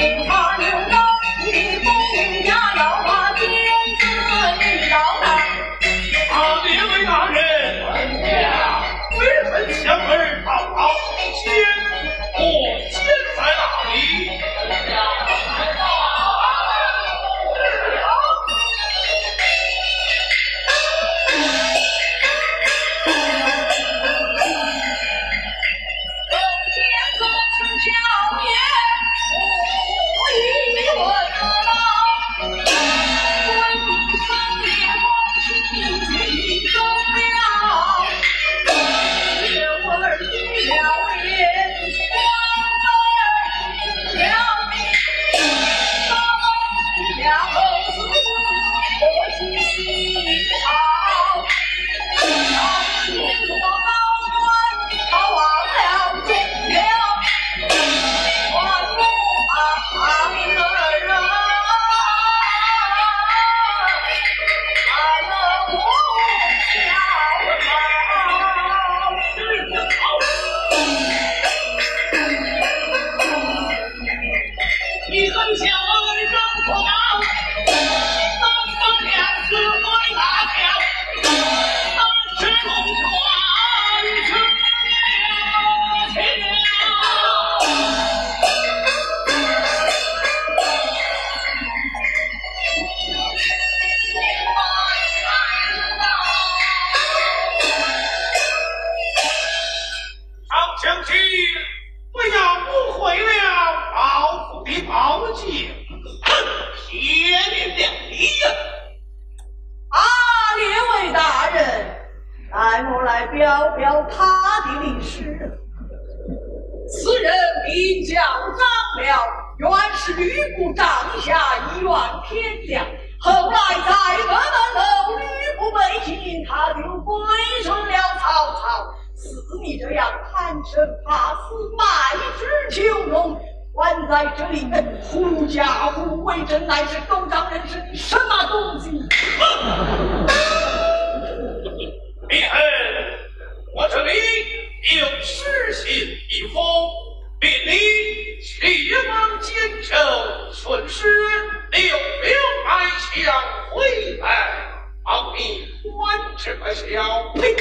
不怕牛一，你东家把奸子一刀斩。好，两大人，别闻强儿滔滔奸，我奸在哪里？哎呀！啊，列位大人，带我来表表他的历史。此人名叫张辽，原是吕布帐下一员天将，后来在鹅门楼吕布被擒，他就归顺了曹操。似你这样贪生怕死、卖主求荣。在这里面狐假虎威真乃是狗仗人势什么东西李狠我这里有诗信一封命你去往京城。守损失六两百象灰白保你官职不小呸